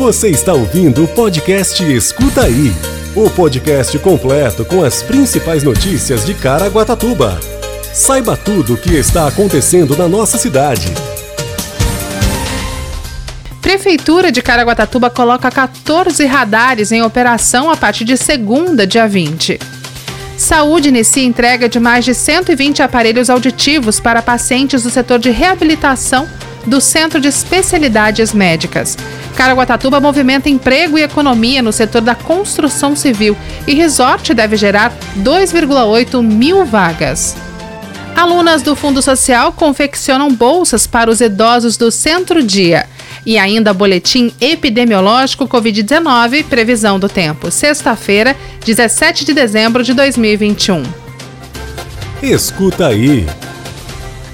Você está ouvindo o podcast Escuta Aí o podcast completo com as principais notícias de Caraguatatuba. Saiba tudo o que está acontecendo na nossa cidade. Prefeitura de Caraguatatuba coloca 14 radares em operação a partir de segunda, dia 20. Saúde inicia entrega de mais de 120 aparelhos auditivos para pacientes do setor de reabilitação do Centro de Especialidades Médicas. Caraguatatuba movimenta emprego e economia no setor da construção civil e resort deve gerar 2,8 mil vagas. Alunas do Fundo Social confeccionam bolsas para os idosos do Centro Dia. E ainda boletim epidemiológico Covid-19, previsão do tempo. Sexta-feira, 17 de dezembro de 2021. Escuta aí.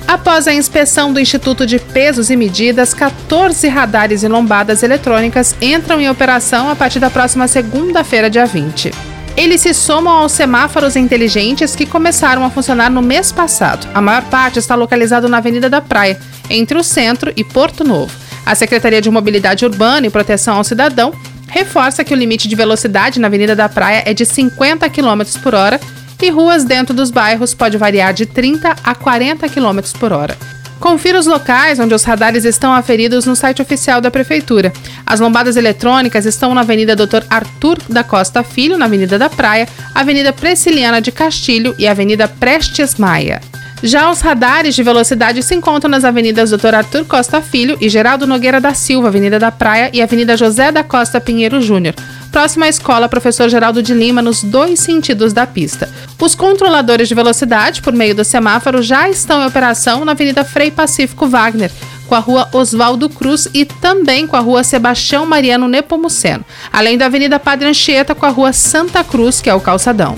Após a inspeção do Instituto de Pesos e Medidas, 14 radares e lombadas eletrônicas entram em operação a partir da próxima segunda-feira, dia 20. Eles se somam aos semáforos inteligentes que começaram a funcionar no mês passado. A maior parte está localizado na Avenida da Praia, entre o centro e Porto Novo. A Secretaria de Mobilidade Urbana e Proteção ao Cidadão reforça que o limite de velocidade na Avenida da Praia é de 50 km por hora e ruas dentro dos bairros pode variar de 30 a 40 km por hora. Confira os locais onde os radares estão aferidos no site oficial da Prefeitura. As lombadas eletrônicas estão na Avenida Dr. Arthur da Costa Filho, na Avenida da Praia, Avenida Preciliana de Castilho e Avenida Prestes Maia. Já os radares de velocidade se encontram nas avenidas Dr. Arthur Costa Filho e Geraldo Nogueira da Silva, Avenida da Praia e Avenida José da Costa Pinheiro Júnior próxima à escola Professor Geraldo de Lima, nos dois sentidos da pista. Os controladores de velocidade, por meio do semáforo, já estão em operação na Avenida Frei Pacífico Wagner, com a rua Oswaldo Cruz e também com a rua Sebastião Mariano Nepomuceno, além da Avenida Padre Anchieta com a rua Santa Cruz, que é o calçadão.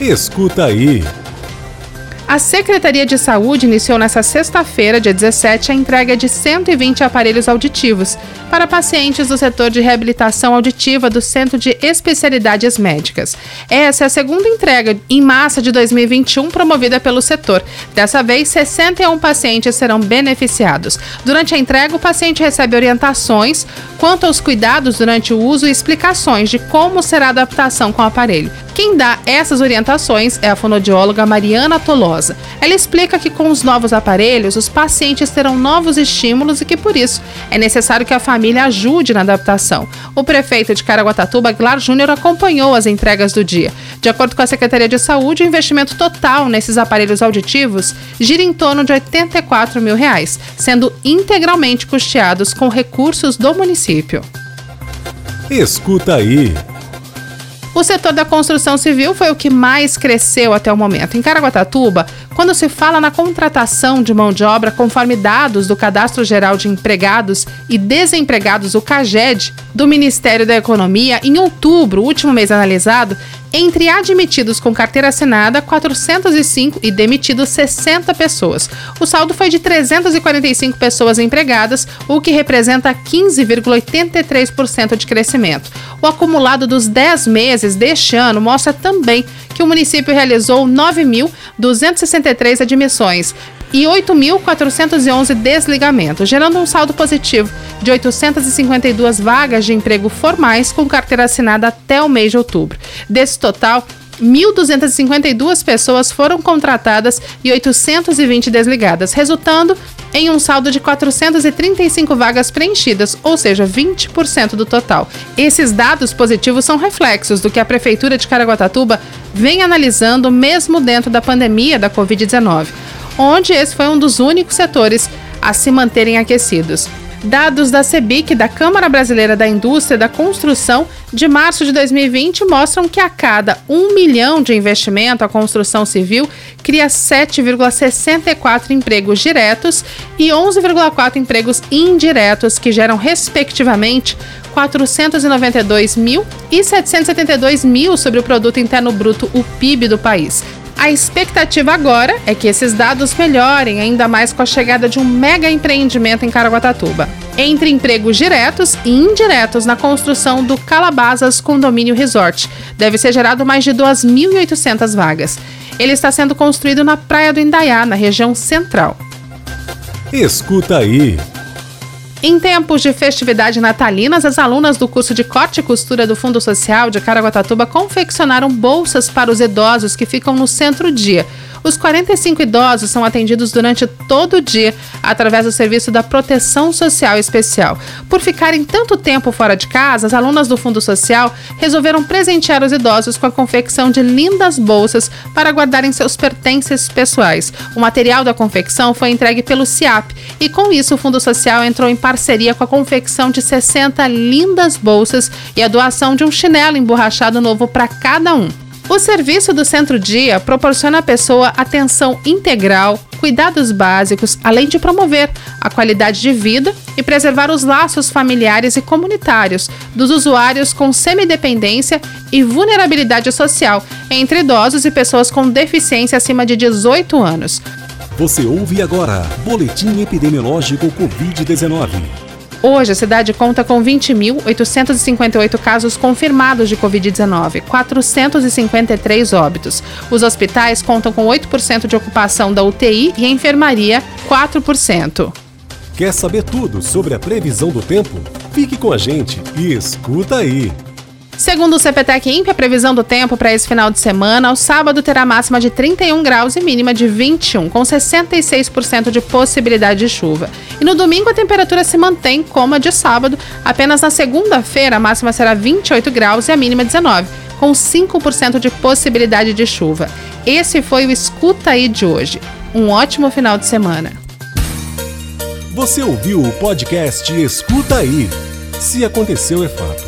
Escuta aí. A Secretaria de Saúde iniciou nesta sexta-feira, dia 17, a entrega de 120 aparelhos auditivos para pacientes do setor de reabilitação auditiva do Centro de Especialidades Médicas. Essa é a segunda entrega em massa de 2021 promovida pelo setor. Dessa vez, 61 pacientes serão beneficiados. Durante a entrega, o paciente recebe orientações quanto aos cuidados durante o uso e explicações de como será a adaptação com o aparelho. Quem dá essas orientações é a fonodióloga Mariana Tolosa. Ela explica que com os novos aparelhos, os pacientes terão novos estímulos e que por isso é necessário que a família ajude na adaptação. O prefeito de Caraguatatuba, Glar Júnior, acompanhou as entregas do dia. De acordo com a Secretaria de Saúde, o investimento total nesses aparelhos auditivos gira em torno de 84 mil reais, sendo integralmente custeados com recursos do município. Escuta aí. O setor da construção civil foi o que mais cresceu até o momento. Em Caraguatatuba, quando se fala na contratação de mão de obra conforme dados do Cadastro Geral de Empregados e Desempregados, o CAGED, do Ministério da Economia, em outubro, último mês analisado, entre admitidos com carteira assinada, 405 e demitidos 60 pessoas. O saldo foi de 345 pessoas empregadas, o que representa 15,83% de crescimento. O acumulado dos 10 meses deste ano mostra também que o município realizou 9.263 admissões, e 8.411 desligamentos, gerando um saldo positivo de 852 vagas de emprego formais com carteira assinada até o mês de outubro. Desse total, 1.252 pessoas foram contratadas e 820 desligadas, resultando em um saldo de 435 vagas preenchidas, ou seja, 20% do total. Esses dados positivos são reflexos do que a Prefeitura de Caraguatatuba vem analisando mesmo dentro da pandemia da Covid-19 onde esse foi um dos únicos setores a se manterem aquecidos. Dados da CEBIC, da Câmara Brasileira da Indústria da Construção, de março de 2020, mostram que a cada um milhão de investimento, a construção civil cria 7,64 empregos diretos e 11,4 empregos indiretos, que geram, respectivamente, 492 mil e 772 mil sobre o Produto Interno Bruto, o PIB do país. A expectativa agora é que esses dados melhorem ainda mais com a chegada de um mega empreendimento em Caraguatatuba. Entre empregos diretos e indiretos na construção do Calabazas Condomínio Resort, deve ser gerado mais de 2.800 vagas. Ele está sendo construído na Praia do Indaiá, na região central. Escuta aí. Em tempos de festividade natalinas, as alunas do curso de corte e costura do Fundo Social de Caraguatatuba confeccionaram bolsas para os idosos que ficam no centro-dia. Os 45 idosos são atendidos durante todo o dia através do serviço da Proteção Social Especial. Por ficarem tanto tempo fora de casa, as alunas do Fundo Social resolveram presentear os idosos com a confecção de lindas bolsas para guardarem seus pertences pessoais. O material da confecção foi entregue pelo CIAP e, com isso, o Fundo Social entrou em parceria com a confecção de 60 lindas bolsas e a doação de um chinelo emborrachado novo para cada um. O serviço do Centro Dia proporciona à pessoa atenção integral, cuidados básicos, além de promover a qualidade de vida e preservar os laços familiares e comunitários dos usuários com semidependência e vulnerabilidade social, entre idosos e pessoas com deficiência acima de 18 anos. Você ouve agora Boletim Epidemiológico Covid-19. Hoje, a cidade conta com 20.858 casos confirmados de Covid-19, 453 óbitos. Os hospitais contam com 8% de ocupação da UTI e a enfermaria, 4%. Quer saber tudo sobre a previsão do tempo? Fique com a gente e escuta aí! Segundo o CPTEC INPE, a previsão do tempo para esse final de semana, o sábado terá máxima de 31 graus e mínima de 21, com 66% de possibilidade de chuva. E no domingo a temperatura se mantém como a de sábado, apenas na segunda-feira a máxima será 28 graus e a mínima 19, com 5% de possibilidade de chuva. Esse foi o Escuta aí de hoje. Um ótimo final de semana. Você ouviu o podcast Escuta aí. Se aconteceu é fato.